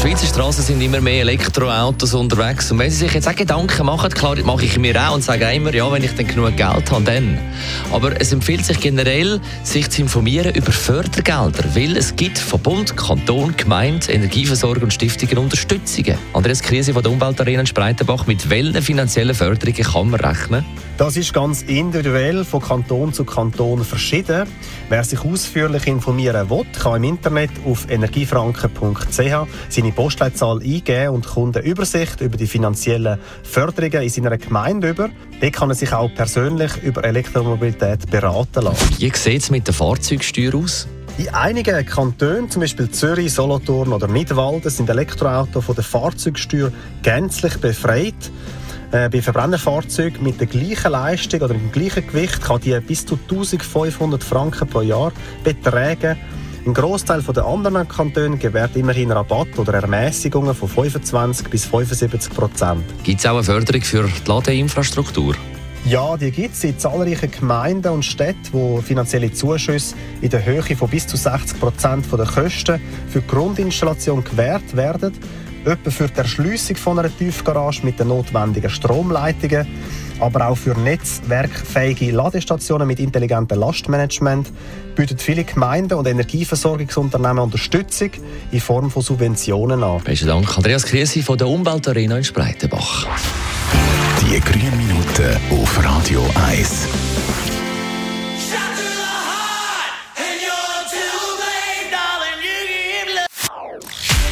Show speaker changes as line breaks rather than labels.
Schweizer Straßen sind immer mehr Elektroautos unterwegs. Und wenn Sie sich jetzt auch Gedanken machen, klar, mache ich mir auch und sage immer, ja, wenn ich dann genug Geld habe, dann. Aber es empfiehlt sich generell, sich zu informieren über Fördergelder, weil es gibt von Bund, Kanton, Gemeinde, Energieversorger und Stiftungen Unterstützungen. Andreas Krise von der Umweltarena in Spreitenbach, mit welchen finanziellen Förderungen kann man rechnen?
Das ist ganz individuell von Kanton zu Kanton verschieden. Wer sich ausführlich informieren will, kann im Internet auf energiefranken.ch seine Postleitzahl eingeben und kommt eine Übersicht über die finanziellen Förderungen in seiner Gemeinde über. Dort kann er sich auch persönlich über Elektromobilität beraten lassen.
Wie sieht es mit der Fahrzeugsteuer aus?
In einigen Kantonen, zum Beispiel Zürich, Solothurn oder Nidwalden, sind Elektroautos von der Fahrzeugsteuer gänzlich befreit. Äh, bei Verbrennerfahrzeugen mit der gleichen Leistung oder dem gleichen Gewicht kann die bis zu 1500 Franken pro Jahr betragen. Ein Großteil der anderen Kantone gewährt immerhin Rabatt oder Ermäßigungen von 25 bis 75 Prozent.
Gibt es auch eine Förderung für die Ladeinfrastruktur?
Ja, die gibt es in zahlreichen Gemeinden und Städten, wo finanzielle Zuschüsse in der Höhe von bis zu 60 Prozent der Kosten für die Grundinstallation gewährt werden etwa für die Erschliessung von einer Tiefgarage mit den notwendigen Stromleitungen, aber auch für netzwerkfähige Ladestationen mit intelligentem Lastmanagement bieten viele Gemeinden und Energieversorgungsunternehmen Unterstützung in Form von Subventionen an.
Besten Dank, Andreas Krise von der Umweltarena in Spreitenbach.
Die grünen Minuten auf Radio 1.